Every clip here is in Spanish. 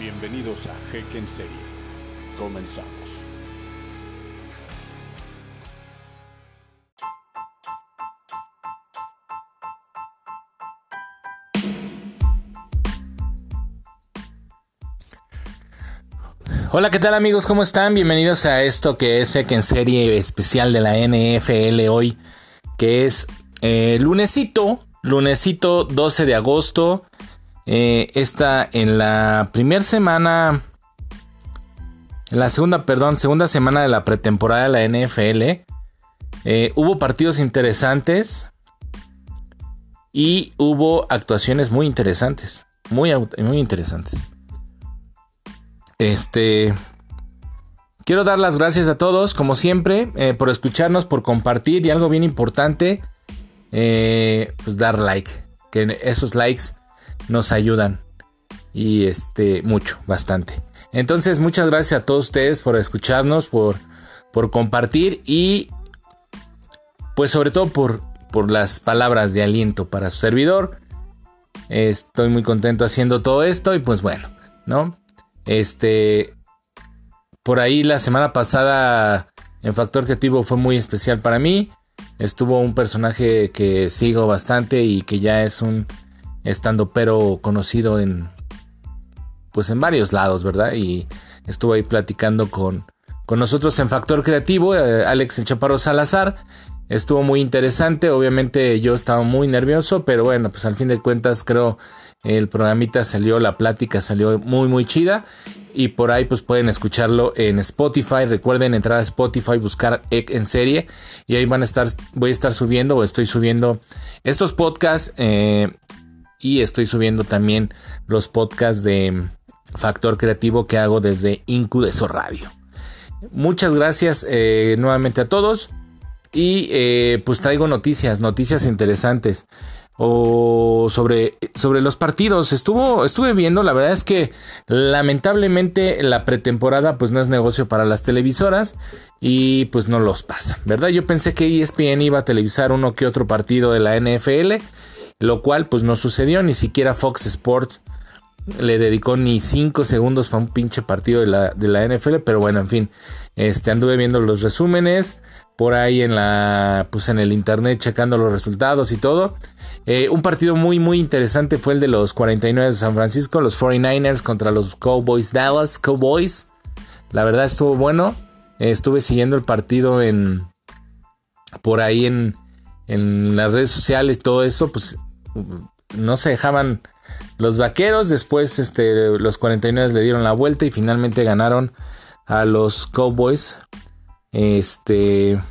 Bienvenidos a Jeque en Serie. Comenzamos. Hola, ¿qué tal amigos? ¿Cómo están? Bienvenidos a esto que es Jeque en Serie especial de la NFL hoy, que es eh, lunesito, lunesito 12 de agosto. Eh, está en la primera semana, en la segunda, perdón, segunda semana de la pretemporada de la NFL. Eh, hubo partidos interesantes y hubo actuaciones muy interesantes, muy, muy interesantes. Este, quiero dar las gracias a todos, como siempre, eh, por escucharnos, por compartir y algo bien importante, pues dar like, que esos likes nos ayudan. Y este, mucho, bastante. Entonces, muchas gracias a todos ustedes por escucharnos, por, por compartir y pues sobre todo por, por las palabras de aliento para su servidor. Estoy muy contento haciendo todo esto y pues bueno, ¿no? Este, por ahí la semana pasada en Factor Creativo fue muy especial para mí. Estuvo un personaje que sigo bastante y que ya es un estando pero conocido en pues en varios lados, ¿verdad? Y estuvo ahí platicando con, con nosotros en Factor Creativo, eh, Alex el Chaparro Salazar. Estuvo muy interesante, obviamente yo estaba muy nervioso, pero bueno, pues al fin de cuentas creo el programita salió, la plática salió muy muy chida y por ahí pues pueden escucharlo en Spotify. Recuerden entrar a Spotify, buscar Egg en serie y ahí van a estar, voy a estar subiendo o estoy subiendo estos podcasts eh, y estoy subiendo también los podcasts de Factor Creativo que hago desde Incudeso Radio. Muchas gracias eh, nuevamente a todos y eh, pues traigo noticias, noticias interesantes o sobre, sobre los partidos. Estuvo, estuve viendo, la verdad es que lamentablemente la pretemporada pues no es negocio para las televisoras y pues no los pasa, ¿verdad? Yo pensé que ESPN iba a televisar uno que otro partido de la NFL lo cual pues no sucedió, ni siquiera Fox Sports le dedicó ni 5 segundos para un pinche partido de la, de la, NFL, pero bueno, en fin, este, anduve viendo los resúmenes por ahí en la, pues en el internet checando los resultados y todo. Eh, un partido muy, muy interesante fue el de los 49 de San Francisco, los 49ers contra los Cowboys, Dallas Cowboys. La verdad estuvo bueno. estuve siguiendo el partido en, por ahí en, en las redes sociales, todo eso, pues no se dejaban los vaqueros. Después este, los 49 le dieron la vuelta y finalmente ganaron a los Cowboys. Este.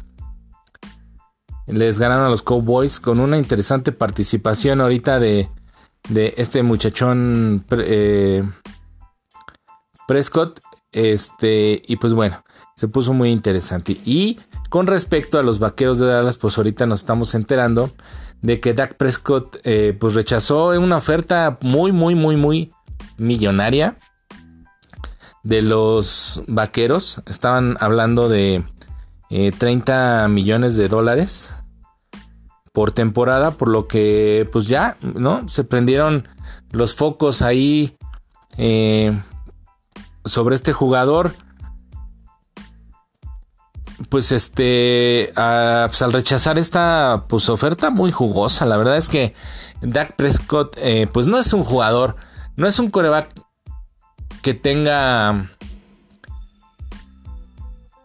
Les ganaron a los Cowboys con una interesante participación ahorita de, de este muchachón eh, Prescott. Este, y pues bueno, se puso muy interesante. Y con respecto a los vaqueros de Dallas, pues ahorita nos estamos enterando de que Dak Prescott eh, pues rechazó una oferta muy, muy, muy, muy millonaria de los vaqueros. Estaban hablando de 30 eh, millones de dólares por temporada, por lo que pues ya, ¿no? Se prendieron los focos ahí eh, sobre este jugador pues este, pues, al rechazar esta pues, oferta muy jugosa, la verdad es que Dak Prescott, eh, pues no es un jugador, no es un coreback que tenga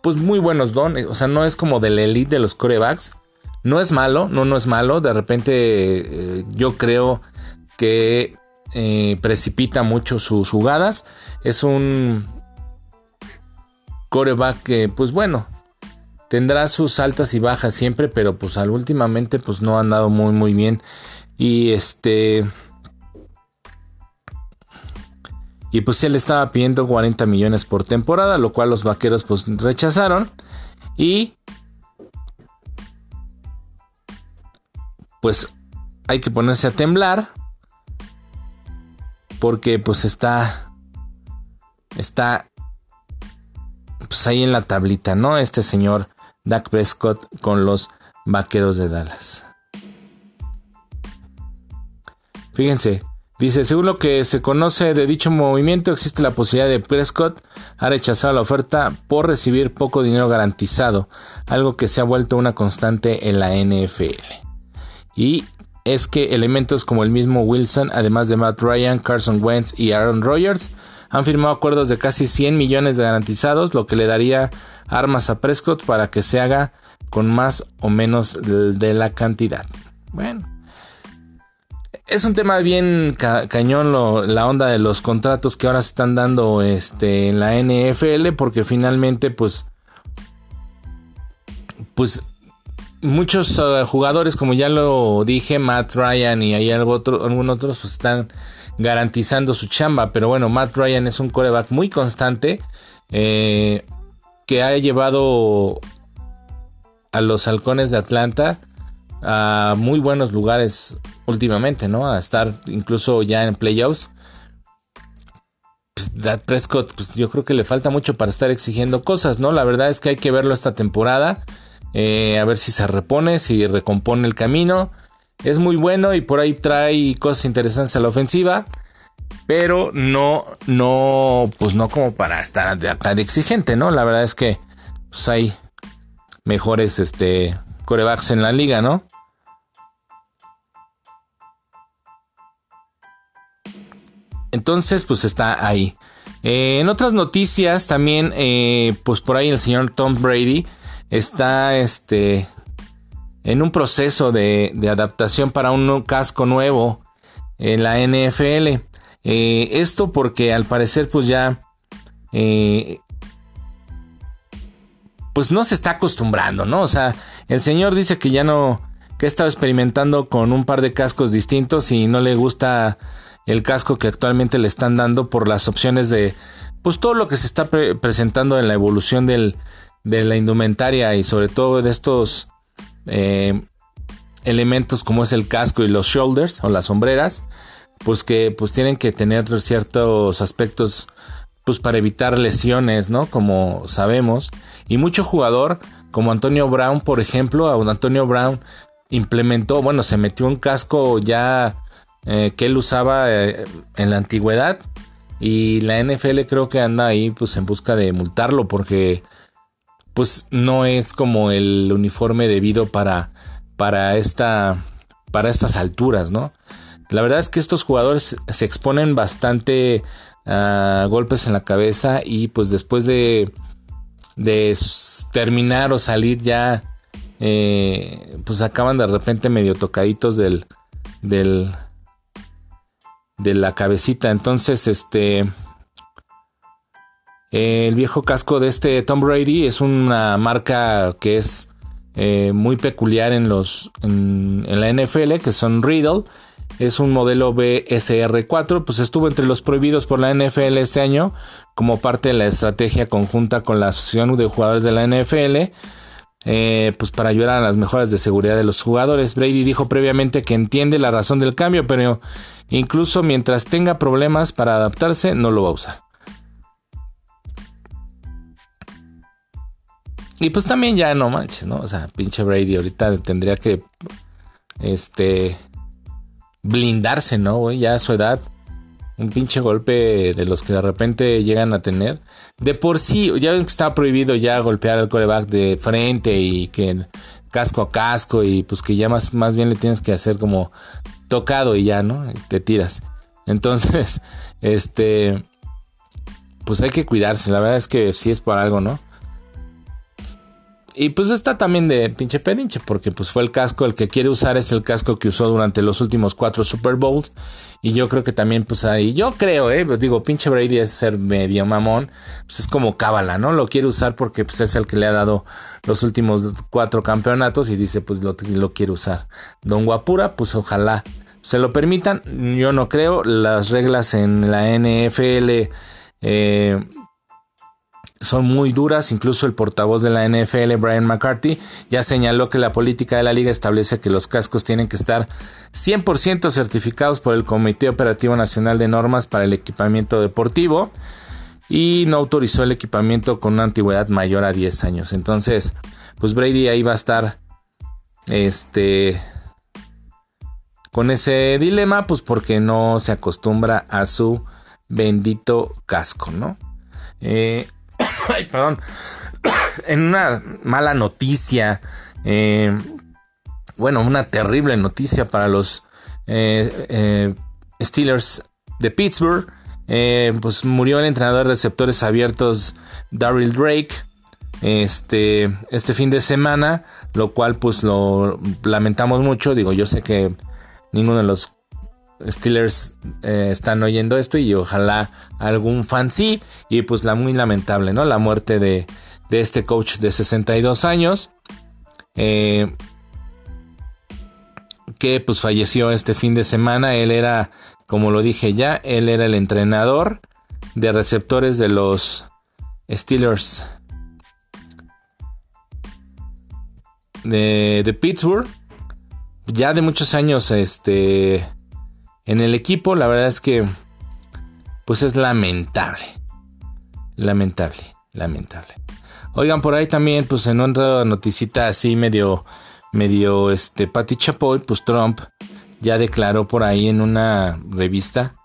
pues muy buenos dones, o sea, no es como del elite de los corebacks, no es malo, no, no es malo, de repente eh, yo creo que eh, precipita mucho sus jugadas, es un coreback que pues bueno, tendrá sus altas y bajas siempre, pero pues al últimamente pues no ha andado muy muy bien. Y este y pues él estaba pidiendo 40 millones por temporada, lo cual los vaqueros pues rechazaron y pues hay que ponerse a temblar porque pues está está pues ahí en la tablita, ¿no? Este señor Dak Prescott con los Vaqueros de Dallas. Fíjense, Dice, según lo que se conoce de dicho movimiento, existe la posibilidad de Prescott ha rechazado la oferta por recibir poco dinero garantizado, algo que se ha vuelto una constante en la NFL. Y es que elementos como el mismo Wilson, además de Matt Ryan, Carson Wentz y Aaron Rodgers, han firmado acuerdos de casi 100 millones de garantizados, lo que le daría armas a Prescott para que se haga con más o menos de la cantidad. Bueno, es un tema bien cañón la onda de los contratos que ahora se están dando este, en la NFL porque finalmente pues pues muchos uh, jugadores como ya lo dije Matt Ryan y hay algunos otros pues están garantizando su chamba pero bueno Matt Ryan es un coreback muy constante eh, que ha llevado a los halcones de Atlanta a muy buenos lugares últimamente, ¿no? A estar incluso ya en playoffs. Pues, Prescott, pues yo creo que le falta mucho para estar exigiendo cosas, ¿no? La verdad es que hay que verlo esta temporada. Eh, a ver si se repone, si recompone el camino. Es muy bueno y por ahí trae cosas interesantes a la ofensiva. Pero no, no, pues no como para estar de acá de exigente, ¿no? La verdad es que pues hay mejores este, corebacks en la liga, ¿no? Entonces, pues está ahí. Eh, en otras noticias, también, eh, pues por ahí el señor Tom Brady está este, en un proceso de, adaptación para un casco nuevo en la NFL. Eh, esto porque al parecer, pues ya, pues no se está acostumbrando, ¿no? O sea, el señor dice que ya no, que ha estado experimentando con un par de cascos distintos y no le gusta el casco que actualmente le están dando por las opciones de pues todo lo que se está presentando en la evolución del, de la indumentaria y sobre todo de estos eh, elementos como es el casco y los shoulders o las sombreras pues que pues tienen que tener ciertos aspectos pues para evitar lesiones no como sabemos y mucho jugador como Antonio Brown por ejemplo Antonio Brown implementó bueno se metió un casco ya eh, que él usaba eh, en la antigüedad. Y la NFL creo que anda ahí pues en busca de multarlo porque pues no es como el uniforme debido para, para, esta, para estas alturas, ¿no? La verdad es que estos jugadores se exponen bastante a golpes en la cabeza y pues después de, de terminar o salir ya, eh, pues acaban de repente medio tocaditos del, del, de la cabecita. Entonces, este. El viejo casco de este Tom Brady es una marca que es eh, muy peculiar en los en, la NFL, que son Riddle. Es un modelo BSR4, pues estuvo entre los prohibidos por la NFL este año como parte de la estrategia conjunta con la Asociación de Jugadores de la NFL. Eh, pues para ayudar a las mejoras de seguridad de los jugadores. Brady dijo previamente que entiende la razón del cambio, pero Incluso mientras tenga problemas para adaptarse, no lo va a usar. Y pues también ya no manches, ¿no? O sea, pinche Brady ahorita tendría que este blindarse, ¿no? Ya a su edad un pinche golpe de los que de repente llegan a tener. De por sí, ya ven que está prohibido ya golpear al coreback de frente y que casco a casco y pues que ya más, más bien le tienes que hacer como tocado y ya, ¿no? Te tiras. Entonces, este, pues hay que cuidarse. La verdad es que sí es por algo, ¿no? Y pues está también de pinche pedinche, porque pues fue el casco, el que quiere usar es el casco que usó durante los últimos cuatro Super Bowls. Y yo creo que también pues ahí, yo creo, eh, pues digo, pinche Brady es ser medio mamón, pues es como cábala, ¿no? Lo quiere usar porque pues es el que le ha dado los últimos cuatro campeonatos y dice pues lo, lo quiere usar. Don Guapura, pues ojalá se lo permitan. Yo no creo. Las reglas en la NFL eh, son muy duras. Incluso el portavoz de la NFL, Brian McCarthy, ya señaló que la política de la liga establece que los cascos tienen que estar 100% certificados por el Comité Operativo Nacional de Normas para el Equipamiento Deportivo y no autorizó el equipamiento con una antigüedad mayor a 10 años. Entonces, pues Brady ahí va a estar este con ese dilema, pues porque no se acostumbra a su bendito casco, ¿no? Eh, ay, perdón. en una mala noticia, eh, bueno, una terrible noticia para los eh, Steelers de Pittsburgh. pues murió el entrenador de receptores abiertos Daryl Drake este, este fin de semana, lo cual pues lo lamentamos mucho. Digo, yo sé que ninguno de los Steelers eh, están oyendo esto y ojalá algún fan sí. Y pues la muy lamentable, ¿no? La muerte de, de este coach de 62 años. Eh, que pues falleció este fin de semana. Él era, como lo dije ya, él era el entrenador de receptores de los Steelers de, de Pittsburgh. Ya de muchos años este, en el equipo, la verdad es que pues es lamentable. Lamentable, lamentable. Oigan, por ahí también, pues en otra noticita así medio, medio, este, Patty Chapoy, pues Trump ya declaró por ahí en una revista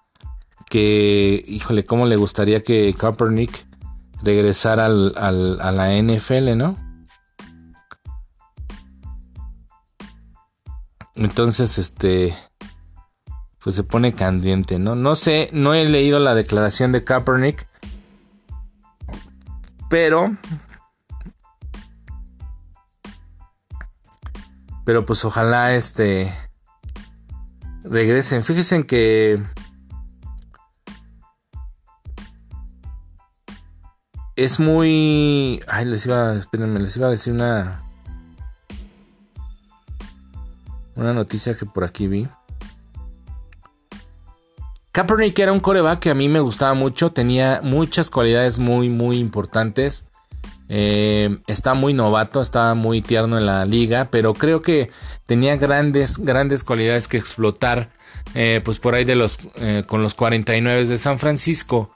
que, híjole, cómo le gustaría que Kaepernick regresara al, a la NFL, ¿no? Entonces, este, pues se pone candente, ¿no? No sé, no he leído la declaración de Kaepernick, pero, pero pues ojalá este regresen. Fíjense que es muy, ay, les iba, espérenme, les iba a decir una Una noticia que por aquí vi. Kaepernick era un coreback que a mí me gustaba mucho. Tenía muchas cualidades muy, muy importantes. Eh, está muy novato, estaba muy tierno en la liga, pero creo que tenía grandes, grandes cualidades que explotar. Eh, pues por ahí de los eh, con los 49 de San Francisco.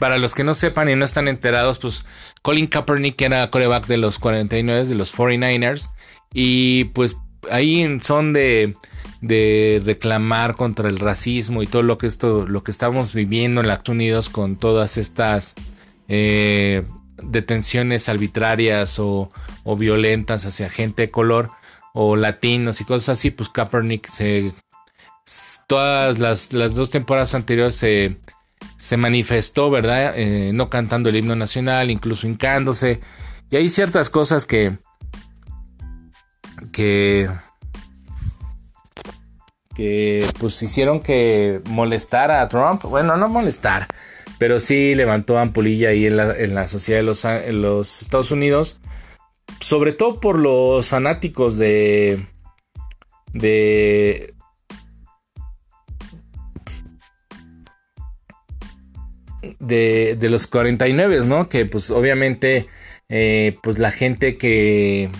para los que no sepan y no están enterados, pues Colin Kaepernick era coreback de los 49 de los 49ers y pues ahí son de, de reclamar contra el racismo y todo lo que esto, lo que estamos viviendo en la Unidos con todas estas eh, detenciones arbitrarias o, violentas hacia gente de color o latinos y cosas así, pues Kaepernick se todas las, las dos temporadas anteriores se, se manifestó, ¿verdad? Eh, no cantando el himno nacional, incluso hincándose. Y hay ciertas cosas que, que que pues hicieron que molestara a Trump, bueno, no molestar, pero sí levantó ampulilla ahí en la, en la sociedad de los, en los Estados Unidos, sobre todo por los fanáticos de de de, de los 49, ¿no? Que pues obviamente eh, pues la gente que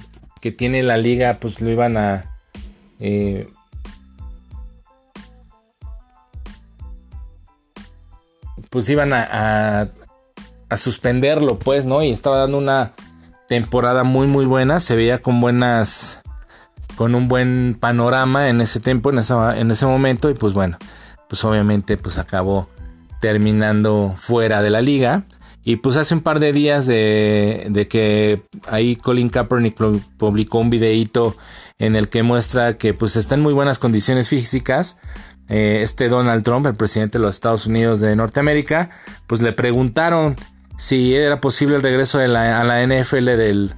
que tiene la liga, pues lo iban a... Eh, pues iban a, a, suspenderlo, pues, ¿no? Y estaba dando una temporada muy, muy buena. Se veía con buenas. con un buen panorama en ese tiempo, en, en ese momento. Y pues bueno, pues obviamente, pues acabó terminando fuera de la liga. Y pues hace un par de días de, que ahí Colin Kaepernick publicó un videíto en el que muestra que pues está en muy buenas condiciones físicas. Eh, este Donald Trump, el presidente de los Estados Unidos de Norteamérica, pues le preguntaron si era posible el regreso a la NFL del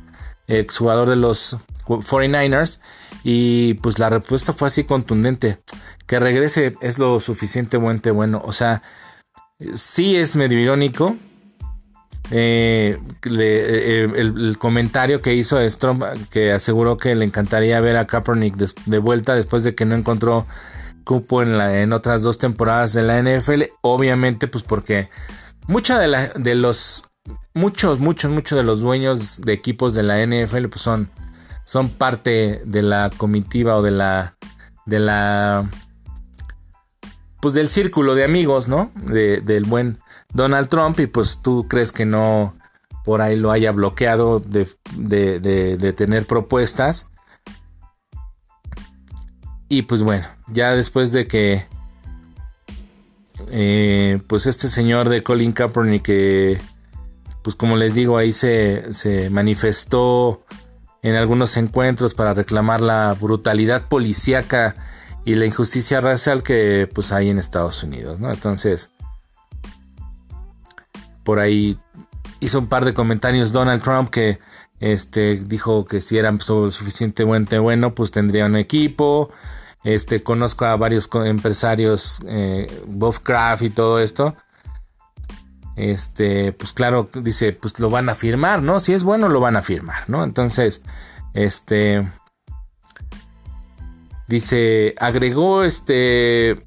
exjugador de los 49ers y pues la respuesta fue así contundente. Que regrese es lo suficientemente bueno. O sea, sí es medio irónico eh, eh, el, comentario que hizo es Trump, que aseguró que le encantaría ver a Kaepernick de, vuelta después de que no encontró cupo en, la, en otras dos temporadas de la NFL. Obviamente, pues porque mucha de, la, de los muchos, muchos, muchos de los dueños de equipos de la NFL pues son, son parte de la comitiva o de la de la pues del círculo de amigos, ¿no? del buen Donald Trump y pues tú crees que no por ahí lo haya bloqueado de, tener propuestas. Y pues bueno, ya después de que eh, pues este señor de Colin Kaepernick que pues como les digo ahí se, se manifestó en algunos encuentros para reclamar la brutalidad policíaca y la injusticia racial que pues hay en Estados Unidos, ¿no? Entonces, por ahí hizo un par de comentarios Donald Trump que este dijo que si era suficientemente bueno, pues tendría un equipo. Este conozco a varios empresarios, eh, y todo esto. Este, pues claro, dice, pues lo van a firmar, ¿no? Si es bueno, lo van a firmar, ¿no? Entonces, este, Dice, agregó este...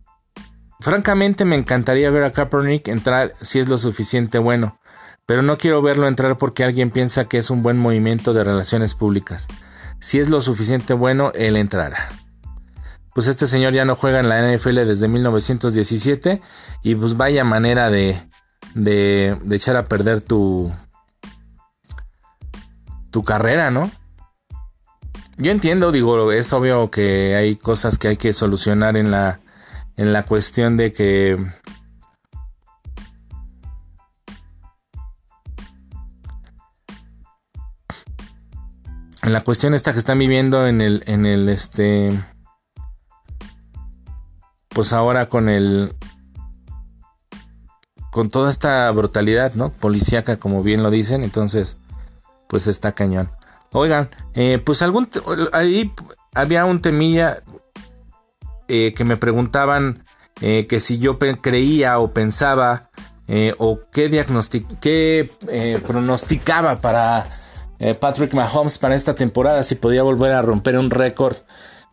Francamente me encantaría ver a Kaepernick entrar si es lo suficiente bueno, pero no quiero verlo entrar porque alguien piensa que es un buen movimiento de relaciones públicas. Si es lo suficiente bueno, él entrará. Pues este señor ya no juega en la NFL desde 1917 y pues vaya manera de, de, de echar a perder tu, tu carrera, ¿no? Yo entiendo, digo, es obvio que hay cosas que hay que solucionar en la, en la cuestión de que en la cuestión esta que están viviendo en el en el este pues ahora con el con toda esta brutalidad, ¿no? Policíaca, como bien lo dicen, entonces pues está cañón. Oigan, eh, pues algún ahí había un temilla eh, que me preguntaban eh, que si yo creía o pensaba o qué, qué pronosticaba para Patrick Mahomes para esta temporada, si podía volver a romper un récord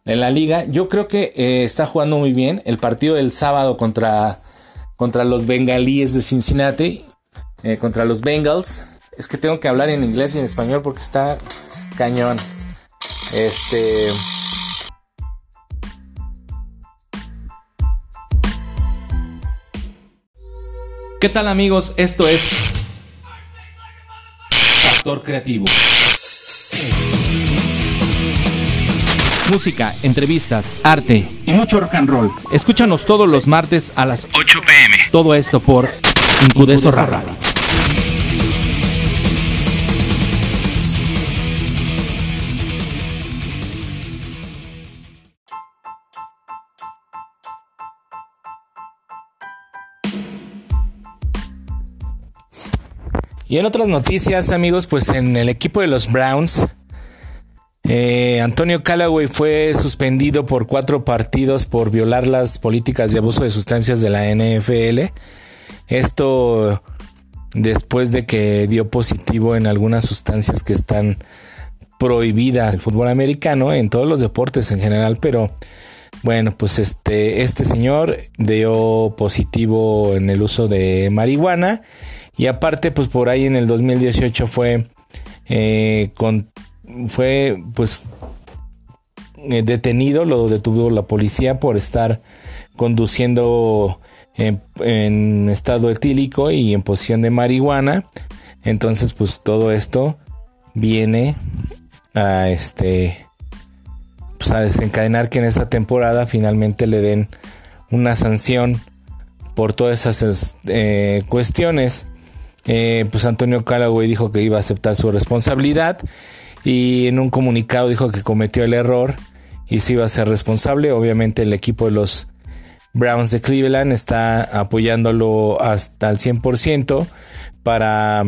en la liga. Yo creo que está jugando muy bien. El partido del sábado contra, contra los bengalíes de Cincinnati, contra los Bengals. Es que tengo que hablar en inglés y en español porque está cañón. Este. ¿Qué tal amigos? Esto es Factor Creativo. Música, entrevistas, arte y mucho rock and roll. Escúchanos todos los martes a las 8 pm. Todo esto por Incudeso Radio. Y en otras noticias, amigos, pues en el equipo de los Browns, eh, Antonio Callaway fue suspendido por cuatro partidos por violar las políticas de abuso de sustancias de la NFL. Esto después de que dio positivo en algunas sustancias que están prohibidas el fútbol americano, en todos los deportes en general, pero bueno, pues este, este señor dio positivo en el uso de marihuana y aparte, pues por ahí en el 2018 fue, eh, con, fue pues eh, detenido, lo detuvo la policía por estar conduciendo en, estado etílico y en posición de marihuana. Entonces, pues todo esto viene a este pues a desencadenar que en esta temporada finalmente le den una sanción por todas esas eh, cuestiones. Eh, pues Antonio Callaway dijo que iba a aceptar su responsabilidad y en un comunicado dijo que cometió el error y se iba a ser responsable. Obviamente el equipo de los Browns de Cleveland está apoyándolo hasta el 100% para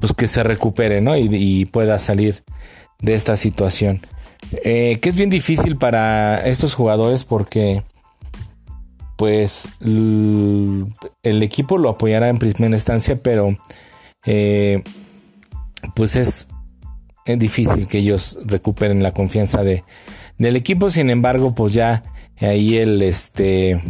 pues, que se recupere y, pueda salir de esta situación. Eh, que es bien difícil para estos jugadores porque pues el equipo lo apoyará en primera instancia, pero eh, pues es, difícil que ellos recuperen la confianza de, del equipo. Sin embargo, pues ya ahí el este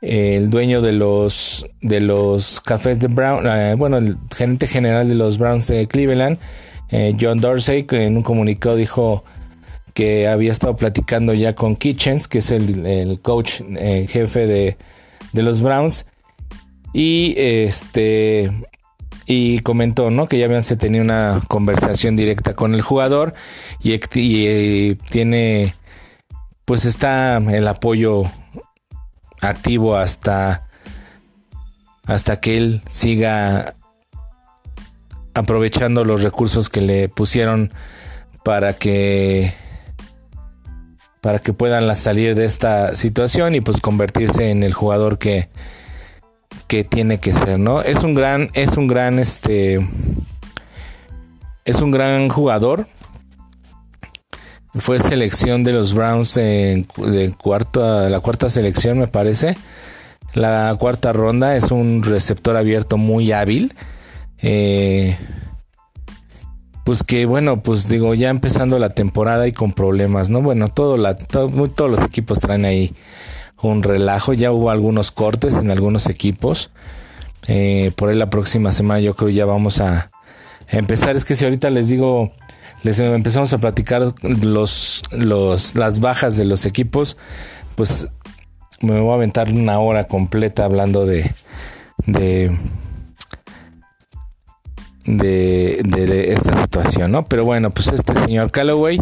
el dueño de los de los cafés de Brown, eh, bueno, el gerente general de los Browns de Cleveland, eh, John Dorsey, que en un comunicado dijo que había estado platicando ya con Kitchens, que es el, coach eh, jefe de, los Browns. Y este. Y comentó, ¿no? Que ya habían tenido una conversación directa con el jugador. Y, eh, tiene pues está el apoyo activo hasta hasta que él siga aprovechando los recursos que le pusieron para que para que puedan salir de esta situación y pues convertirse en el jugador que que tiene que ser, ¿no? Es un gran es un gran este es un gran jugador. Fue selección de los Browns en de cuarta, la cuarta selección, me parece. La cuarta ronda es un receptor abierto muy hábil. Eh, pues que bueno, pues digo, ya empezando la temporada y con problemas, ¿no? Bueno, todo la, todos los equipos traen ahí un relajo, ya hubo algunos cortes en algunos equipos. Eh, por ahí la próxima semana yo creo ya vamos a empezar. Es que si ahorita les digo, les empezamos a platicar los, los, las bajas de los equipos, pues me voy a aventar una hora completa hablando de, de de, esta situación, ¿no? Pero bueno, pues este señor Callaway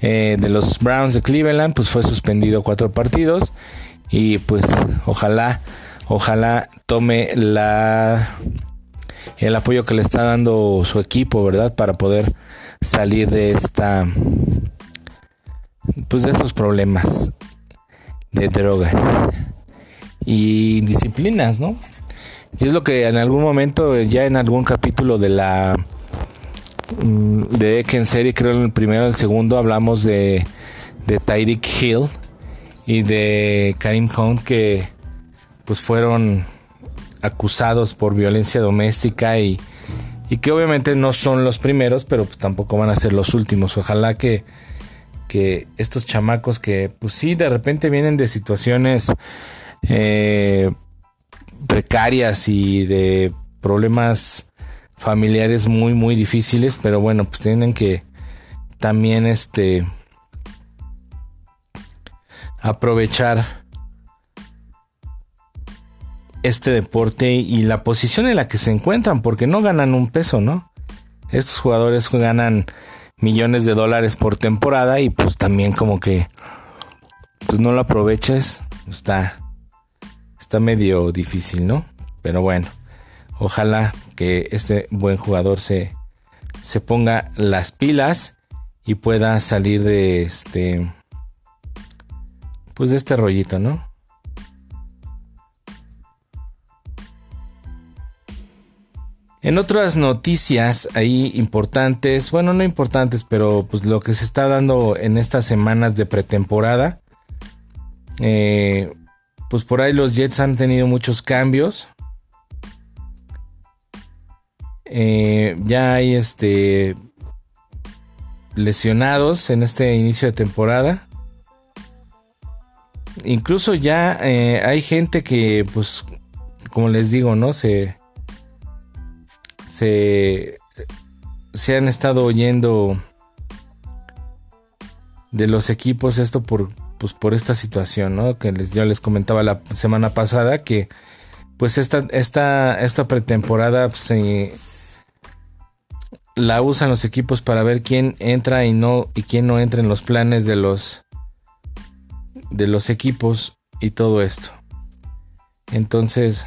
eh, de los Browns de Cleveland, pues fue suspendido cuatro partidos y pues ojalá, ojalá tome la el apoyo que le está dando su equipo, ¿verdad? Para poder salir de esta, pues de estos problemas de drogas y disciplinas, ¿no? Y es lo que en algún momento, ya en algún capítulo de la mm, de Eken serie, creo en el primero o el segundo, hablamos de, de Tyreek Hill y de Karim Hunt que pues fueron acusados por violencia doméstica y, y que obviamente no son los primeros, pero pues tampoco van a ser los últimos. Ojalá que, que estos chamacos que pues sí de repente vienen de situaciones eh, precarias y de problemas familiares muy muy difíciles, pero bueno, pues tienen que también este aprovechar este deporte y la posición en la que se encuentran, porque no ganan un peso, ¿no? Estos jugadores ganan millones de dólares por temporada y pues también como que pues no lo aproveches, está está medio difícil, ¿no? Pero bueno, ojalá que este buen jugador se, se ponga las pilas y pueda salir de este pues de este rollito, ¿no? En otras noticias ahí importantes, bueno, no importantes, pero pues lo que se está dando en estas semanas de pretemporada, eh, pues por ahí los Jets han tenido muchos cambios. Eh, ya hay este lesionados en este inicio de temporada. Incluso ya eh, hay gente que, pues, como les digo, ¿no? Se, se, se han estado oyendo de los equipos esto por, pues por esta situación, ¿no? Que les, yo les comentaba la semana pasada que pues esta, esta, esta pretemporada pues, la usan los equipos para ver quién entra y no y quién no entra en los planes de los de los equipos y todo esto. Entonces,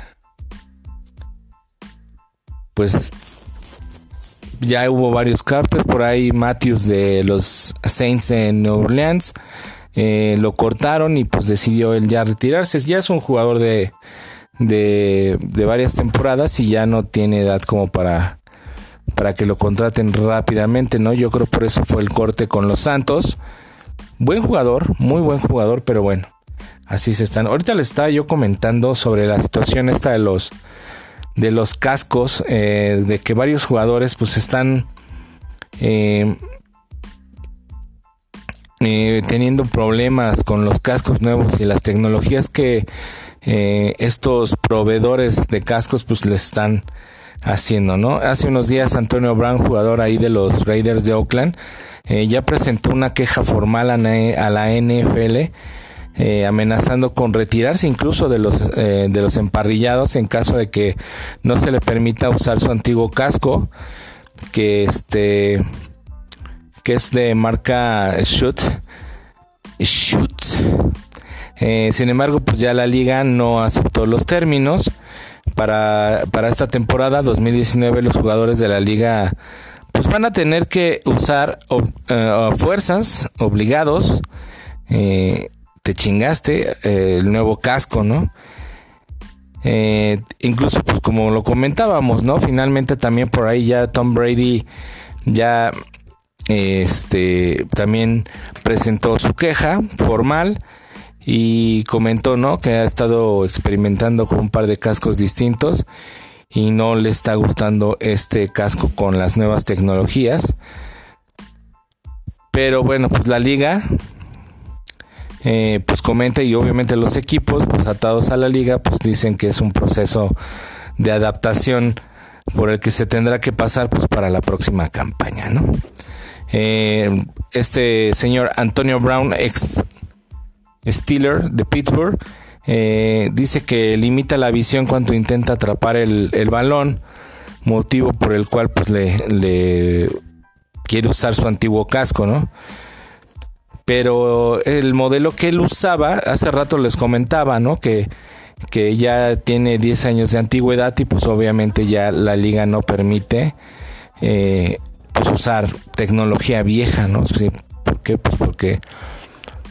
pues ya hubo varios cartas por ahí Matthews de los Saints en New Orleans eh, lo cortaron y pues decidió él ya retirarse. Ya es un jugador de, de, varias temporadas y ya no tiene edad como para, para que lo contraten rápidamente, ¿no? Yo creo por eso fue el corte con los Santos. Buen jugador, muy buen jugador, pero bueno, así se están. Ahorita le estaba yo comentando sobre la situación esta de los de los cascos, eh, de que varios jugadores pues están eh, eh, teniendo problemas con los cascos nuevos y las tecnologías que eh, estos proveedores de cascos pues le están haciendo, ¿no? Hace unos días Antonio Brown, jugador ahí de los Raiders de Oakland, eh, ya presentó una queja formal a, la NFL amenazando con retirarse incluso de los de los emparrillados en caso de que no se le permita usar su antiguo casco que este que es de marca Shoot. Eh, sin embargo, pues ya la liga no aceptó los términos. Para, para esta temporada 2019 los jugadores de la liga pues van a tener que usar eh, fuerzas obligados. Eh, te chingaste el nuevo casco, ¿no? incluso pues como lo comentábamos, ¿no? Finalmente también por ahí ya Tom Brady ya este también presentó su queja formal y comentó no que ha estado experimentando con un par de cascos distintos y no le está gustando este casco con las nuevas tecnologías. Pero bueno pues la liga eh, pues comenta y obviamente los equipos pues atados a la liga pues dicen que es un proceso de adaptación por el que se tendrá que pasar pues para la próxima campaña no eh, este señor Antonio Brown, ex Steeler de Pittsburgh, eh, dice que limita la visión cuando intenta atrapar el, balón, motivo por el cual pues le, quiere usar su antiguo casco, ¿no? Pero el modelo que él usaba, hace rato les comentaba, ¿no? Que, que ya tiene 10 años de antigüedad y pues obviamente ya la liga no permite eh, pues, usar tecnología vieja, ¿no? ¿Por qué? Pues porque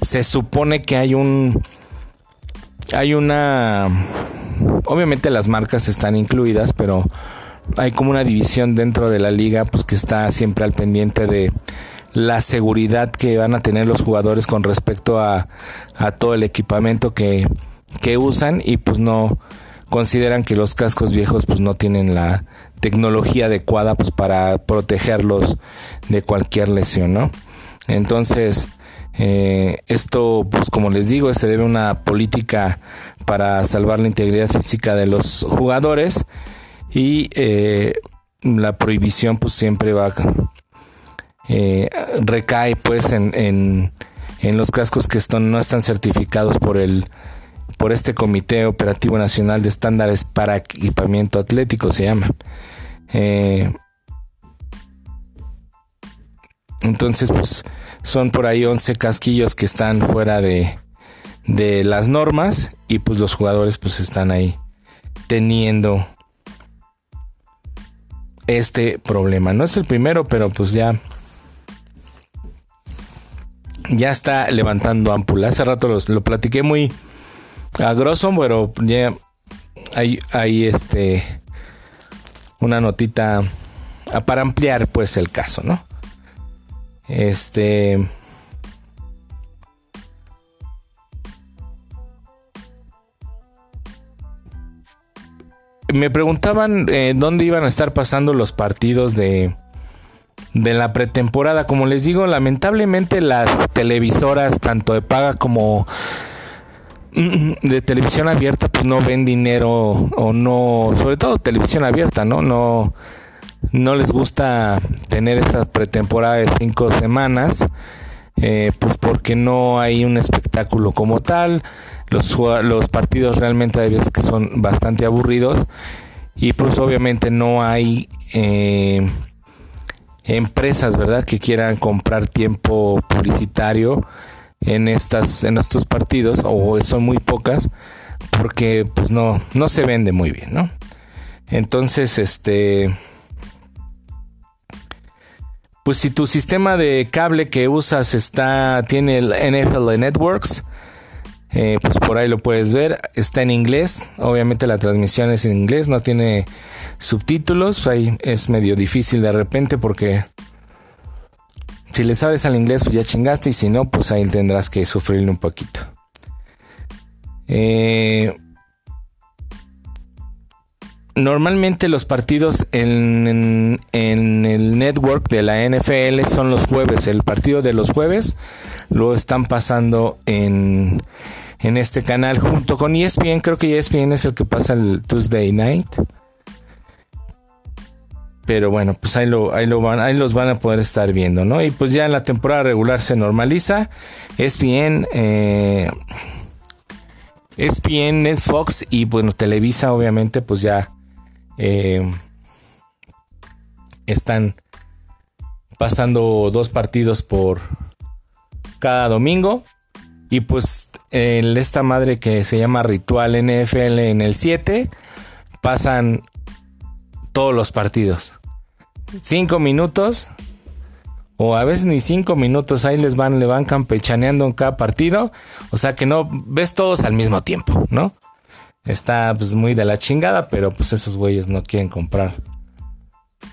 se supone que hay un hay una obviamente las marcas están incluidas, pero hay como una división dentro de la liga pues que está siempre al pendiente de la seguridad que van a tener los jugadores con respecto a, a todo el equipamiento que, que usan y pues no consideran que los cascos viejos pues no tienen la tecnología adecuada pues para protegerlos de cualquier lesión, ¿no? Entonces, eh, esto, pues como les digo, se debe a una política para salvar la integridad física de los jugadores y eh, la prohibición pues siempre va eh, recae pues en, en, en, los cascos que están, no están certificados por el por este Comité Operativo Nacional de Estándares para Equipamiento Atlético, se llama. Eh, entonces, pues son por ahí 11 casquillos que están fuera de, de las normas y pues los jugadores pues están ahí teniendo este problema. No es el primero, pero pues ya ya está levantando ámpula. Hace rato lo platiqué muy a grosso, pero ya hay, hay este una notita para ampliar pues el caso, ¿no? Este me preguntaban eh, dónde iban a estar pasando los partidos de, de la pretemporada. Como les digo, lamentablemente las televisoras, tanto de paga como de televisión abierta pues no ven dinero o no, sobre todo televisión abierta, ¿no? No, no les gusta tener esta pretemporada de cinco semanas, eh, pues porque no hay un espectáculo como tal, los, partidos realmente hay veces que son bastante aburridos y pues obviamente no hay eh, empresas, ¿verdad? Que quieran comprar tiempo publicitario en estas en estos partidos o son muy pocas porque pues no no se vende muy bien, ¿no? Entonces, este pues si tu sistema de cable que usas está tiene el NFL Networks, eh, pues por ahí lo puedes ver. Está en inglés, obviamente la transmisión es en inglés, no tiene subtítulos, ahí es medio difícil de repente porque si le sabes al inglés, pues ya chingaste. Y si no, pues ahí tendrás que sufrirle un poquito. Eh, normalmente los partidos en, el network de la NFL son los jueves. El partido de los jueves lo están pasando en, en este canal junto con ESPN. Creo que ESPN es el que pasa el Tuesday night. Pero bueno, pues ahí, lo, ahí, lo van, ahí los van a poder estar viendo, ¿no? Y pues ya en la temporada regular se normaliza. ESPN, eh, ESPN, Netfox y bueno, Televisa obviamente pues ya eh, están pasando dos partidos por cada domingo. Y pues esta madre que se llama Ritual NFL en el 7 pasan todos los partidos. Cinco minutos o a veces ni cinco minutos ahí les van, le van campechaneando en cada partido. O sea que no ves todos al mismo tiempo, ¿no? Está pues muy de la chingada, pero pues esos güeyes no quieren comprar.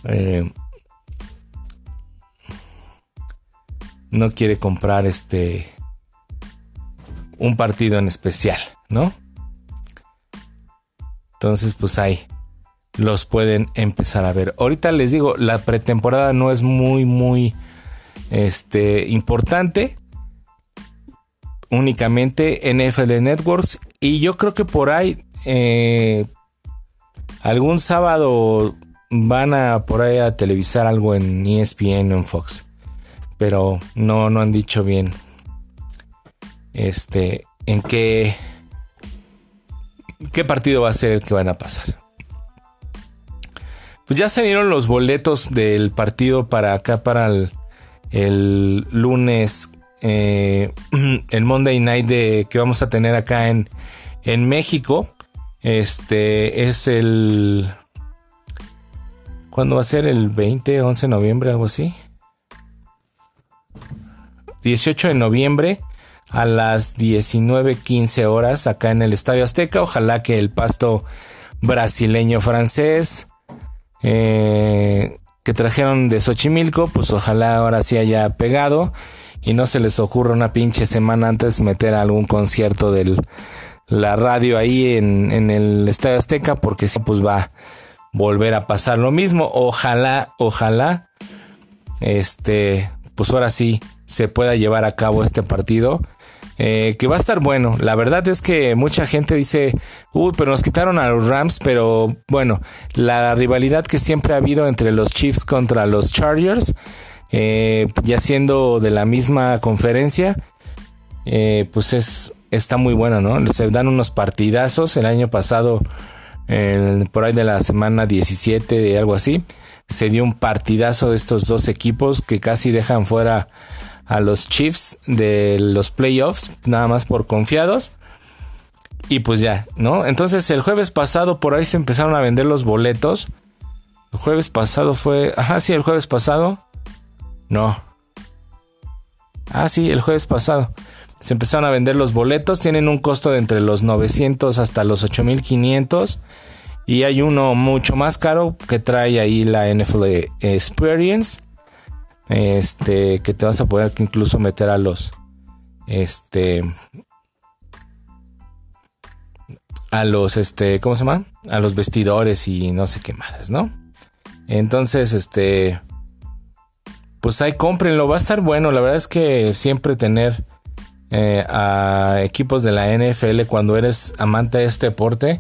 Eh, no quiere comprar este un partido en especial, ¿no? Entonces, pues ahí los pueden empezar a ver. Ahorita les digo, la pretemporada no es muy, muy este, importante. Únicamente NFL Networks. Y yo creo que por ahí, eh, algún sábado van a por ahí a televisar algo en ESPN o en Fox. Pero no, no han dicho bien. Este, en qué, qué partido va a ser el que van a pasar. Pues ya salieron los boletos del partido para acá, para el, el lunes, eh, el Monday Night que vamos a tener acá en, en México. Este es el... ¿Cuándo va a ser? ¿El 20, 11 de noviembre, algo así? 18 de noviembre a las 19.15 horas acá en el Estadio Azteca. Ojalá que el pasto brasileño francés eh, que trajeron de Xochimilco, pues ojalá ahora sí haya pegado y no se les ocurra una pinche semana antes meter algún concierto de la radio ahí en, el Estadio Azteca, porque si pues va a volver a pasar lo mismo. Ojalá, ojalá, este, pues ahora sí se pueda llevar a cabo este partido eh, que va a estar bueno. La verdad es que mucha gente dice, uy, pero nos quitaron a los Rams, pero bueno, la rivalidad que siempre ha habido entre los Chiefs contra los Chargers, eh, ya siendo de la misma conferencia, eh, pues es está muy bueno, ¿no? Se dan unos partidazos. El año pasado, por ahí de la semana 17, de algo así, se dio un partidazo de estos dos equipos que casi dejan fuera a los Chiefs de los playoffs, nada más por confiados. Y pues ya, ¿no? Entonces el jueves pasado por ahí se empezaron a vender los boletos. El jueves pasado fue... Ajá, sí, el jueves pasado. No. Ah, sí, el jueves pasado. Se empezaron a vender los boletos. Tienen un costo de entre los 900 hasta los 8500. Y hay uno mucho más caro que trae ahí la NFL Experience. Este, que te vas a poder incluso meter a los, este, a los, este, ¿cómo se llama? A los vestidores y no sé qué más, ¿no? Entonces, este, pues ahí cómprenlo, va a estar bueno. La verdad es que siempre tener eh, a equipos de la NFL cuando eres amante de este deporte,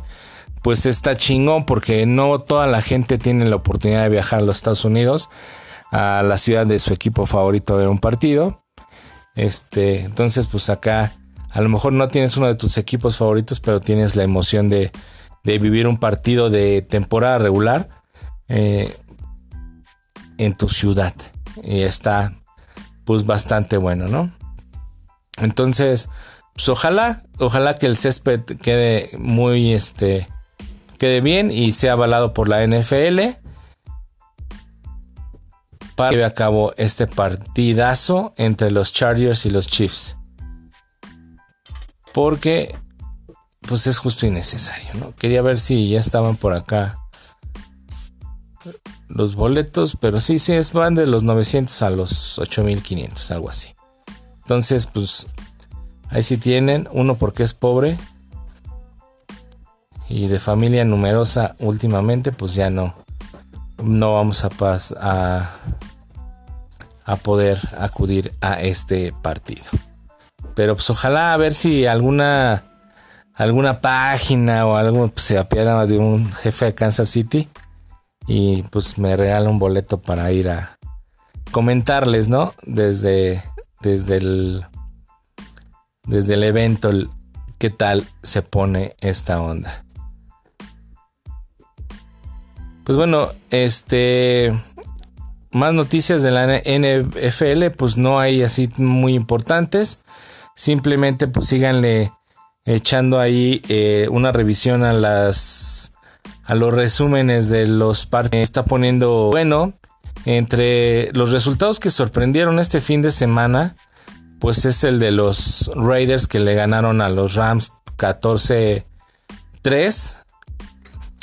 pues está chingón porque no toda la gente tiene la oportunidad de viajar a los Estados Unidos a la ciudad de su equipo favorito ver un partido. Este, entonces, pues acá a lo mejor no tienes uno de tus equipos favoritos, pero tienes la emoción de, vivir un partido de temporada regular eh, en tu ciudad. Y está, pues, bastante bueno, ¿no? Entonces, pues ojalá, ojalá que el césped quede muy, este, quede bien y sea avalado por la NFL para llevar a cabo este partidazo entre los Chargers y los Chiefs. Porque pues es justo y necesario, ¿no? Quería ver si ya estaban por acá los boletos, pero sí, sí, es, van de los 900 a los 8500, algo así. Entonces, pues ahí sí tienen, uno porque es pobre y de familia numerosa últimamente, pues ya no, no vamos a, a, a poder acudir a este partido. Pero pues ojalá a ver si alguna alguna página o algo pues, se apiada de un jefe de Kansas City y pues me regala un boleto para ir a comentarles, ¿no? Desde desde el desde el evento qué tal se pone esta onda. Pues bueno, este. Más noticias de la NFL, pues no hay así muy importantes. Simplemente pues síganle echando ahí eh, una revisión a las a los resúmenes de los partidos. Está poniendo bueno entre los resultados que sorprendieron este fin de semana, pues es el de los Raiders que le ganaron a los Rams 14-3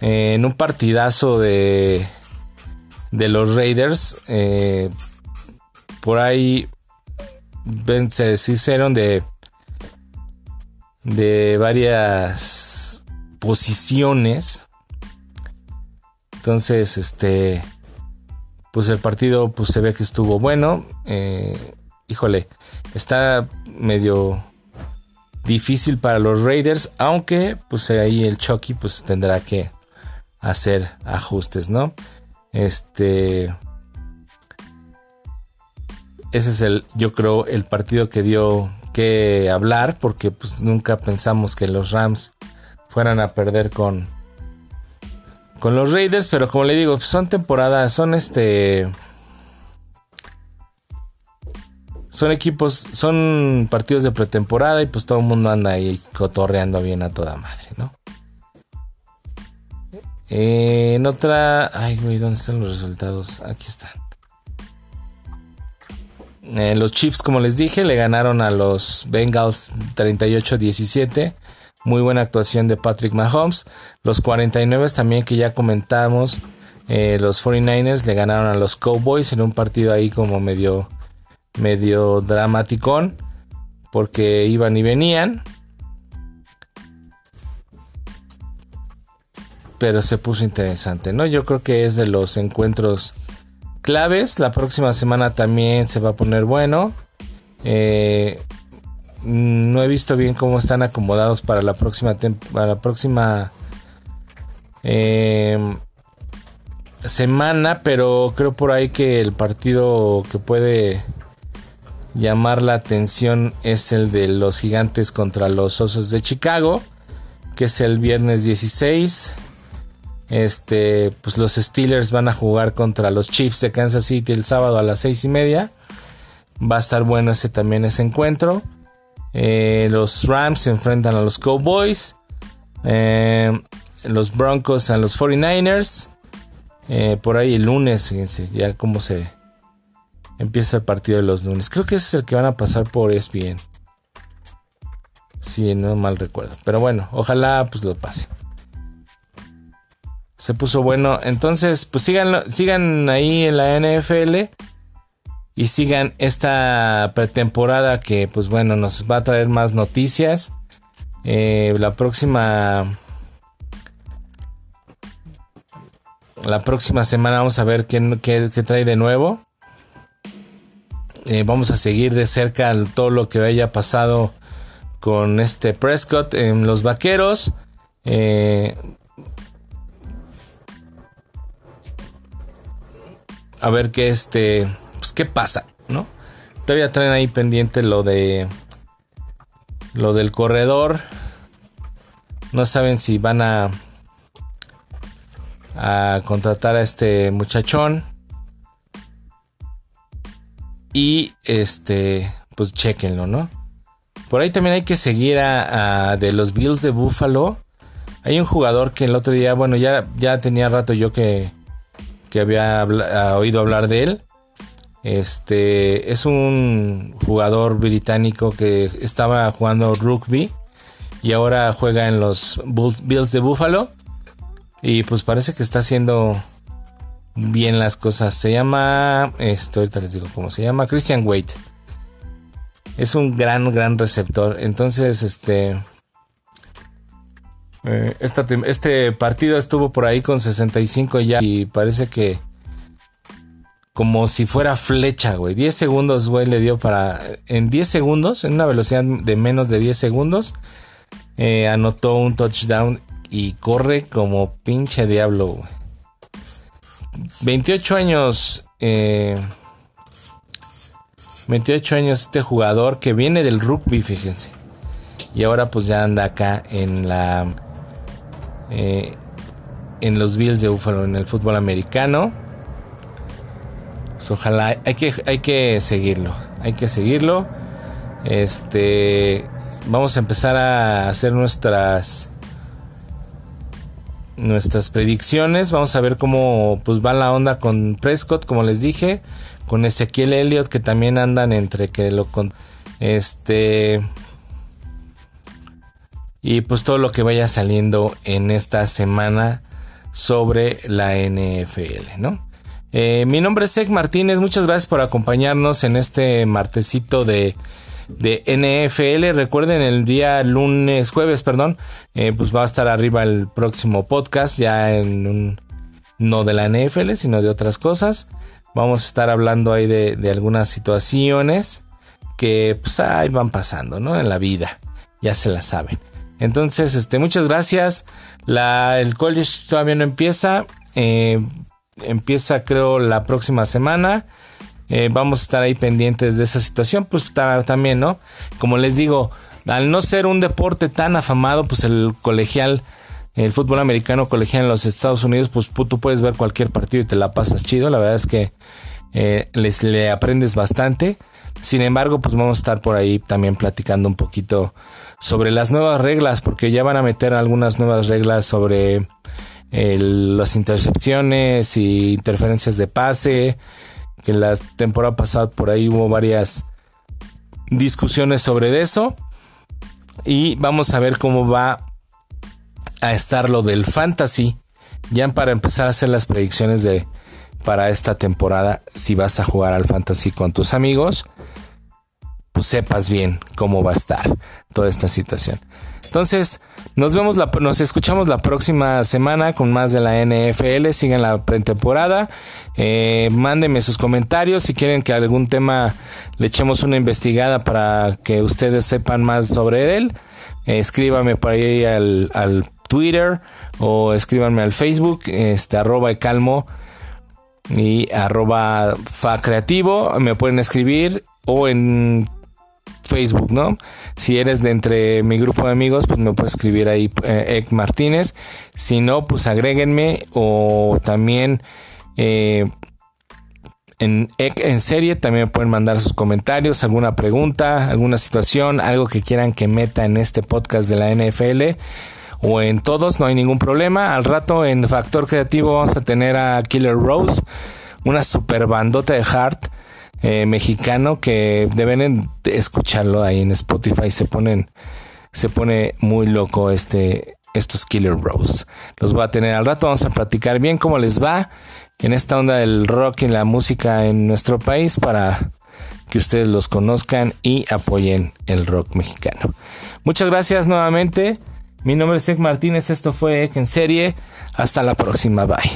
en un partidazo de de los Raiders. Eh, por ahí se deshicieron de de varias posiciones. Entonces, este, pues el partido, pues se ve que estuvo bueno. Eh, híjole, está medio difícil para los Raiders, aunque pues ahí el Chucky pues tendrá que hacer ajustes, ¿no? Este ese es el yo creo el partido que dio que hablar porque pues nunca pensamos que los Rams fueran a perder con con los Raiders, pero como le digo, son temporadas, son este son equipos, son partidos de pretemporada y pues todo el mundo anda ahí cotorreando bien a toda madre, ¿no? Eh, en otra, ay güey, ¿dónde están los resultados? Aquí están. Eh, los Chiefs, como les dije, le ganaron a los Bengals 38-17. Muy buena actuación de Patrick Mahomes. Los 49 también que ya comentamos. Eh, los 49ers le ganaron a los Cowboys en un partido ahí como medio, medio dramaticón. Porque iban y venían. Pero se puso interesante, ¿no? Yo creo que es de los encuentros claves. La próxima semana también se va a poner bueno. Eh, no he visto bien cómo están acomodados para la próxima para la próxima em, semana, pero creo por ahí que el partido que puede llamar la atención es el de los gigantes contra los osos de Chicago, que es el viernes 16. Este, pues los Steelers van a jugar contra los Chiefs de Kansas City el sábado a las seis y media. Va a estar bueno ese también ese encuentro. Eh, los Rams se enfrentan a los Cowboys. Eh, los Broncos a los 49ers. Eh, por ahí el lunes, fíjense, ya cómo se empieza el partido de los lunes. Creo que ese es el que van a pasar por ESPN. Si no mal recuerdo. Pero bueno, ojalá pues lo pase se puso bueno. Entonces, pues sigan ahí en la NFL y sigan esta pretemporada que, pues bueno, nos va a traer más noticias. Eh, la próxima. La próxima semana vamos a ver qué, trae de nuevo. Eh, vamos a seguir de cerca todo lo que haya pasado con este Prescott en los vaqueros. Eh, a ver qué este, pues qué pasa, ¿no? Todavía traen ahí pendiente lo de lo del corredor. No saben si van a a contratar a este muchachón. Y este, pues chequenlo, ¿no? Por ahí también hay que seguir a, de los Bills de Buffalo. Hay un jugador que el otro día, bueno, ya, ya tenía rato yo que, que había oído hablar de él. Este es un jugador británico que estaba jugando rugby y ahora juega en los Bills de Buffalo. Y pues parece que está haciendo bien las cosas. Se llama, esto ahorita les digo cómo se llama, Christian Wade. Es un gran, gran receptor. Entonces, este, eh, este partido estuvo por ahí con 65 ya y parece que como si fuera flecha, güey. 10 segundos, güey, le dio para... En 10 segundos, en una velocidad de menos de 10 segundos, eh, anotó un touchdown y corre como pinche diablo, güey. 28 años... 28 eh, años este jugador que viene del rugby, fíjense. Y ahora pues ya anda acá en la eh, en los Bills de Buffalo, en el fútbol americano. Ojalá, hay que, hay que seguirlo, hay que seguirlo. Este, vamos a empezar a hacer nuestras nuestras predicciones. Vamos a ver cómo pues va la onda con Prescott, como les dije, con Ezequiel Elliott que también andan entre que lo con este y pues todo lo que vaya saliendo en esta semana sobre la NFL, ¿no? Eh, mi nombre es Zach Martínez, muchas gracias por acompañarnos en este martesito de, de NFL. Recuerden el día lunes, jueves, perdón, eh, pues va a estar arriba el próximo podcast, ya en un, no de la NFL, sino de otras cosas. Vamos a estar hablando ahí de, de algunas situaciones que pues ahí van pasando, ¿no? En la vida, ya se la saben. Entonces, este, muchas gracias. El college todavía no empieza. Eh, empieza creo la próxima semana. Eh, vamos a estar ahí pendientes de esa situación, pues también, ¿no? Como les digo, al no ser un deporte tan afamado, pues el colegial, el fútbol americano colegial en los Estados Unidos, pues tú puedes ver cualquier partido y te la pasas chido. La verdad es que eh, les le aprendes bastante. Sin embargo, pues vamos a estar por ahí también platicando un poquito sobre las nuevas reglas, porque ya van a meter algunas nuevas reglas sobre las intercepciones y interferencias de pase, que la temporada pasada por ahí hubo varias discusiones sobre eso. Y vamos a ver cómo va a estar lo del fantasy. Ya para empezar a hacer las predicciones de para esta temporada, si vas a jugar al fantasy con tus amigos, pues sepas bien cómo va a estar toda esta situación. Entonces, nos vemos, la, nos escuchamos la próxima semana con más de la NFL. Sigan la pretemporada. Eh, mándenme sus comentarios si quieren que algún tema le echemos una investigada para que ustedes sepan más sobre él. Eh, escríbame por ahí al, al, Twitter o escríbanme al Facebook, este arroba calmo y arroba fa creativo. Me pueden escribir o en Facebook, ¿no? Si eres de entre mi grupo de amigos, pues me puedes escribir ahí eh, Martínez. Si no, pues agréguenme o también eh, en en serie también me pueden mandar sus comentarios, alguna pregunta, alguna situación, algo que quieran que meta en este podcast de la NFL o en todos, no hay ningún problema. Al rato en Factor Creativo vamos a tener a Killer Rose, una super bandota de Heart eh, mexicano que deben escucharlo ahí en Spotify. Se ponen, se pone muy loco este, estos Killer Bros. Los voy a tener al rato. Vamos a platicar bien cómo les va en esta onda del rock y la música en nuestro país para que ustedes los conozcan y apoyen el rock mexicano. Muchas gracias nuevamente. Mi nombre es Ek Martínez. Esto fue Ek en serie. Hasta la próxima. Bye.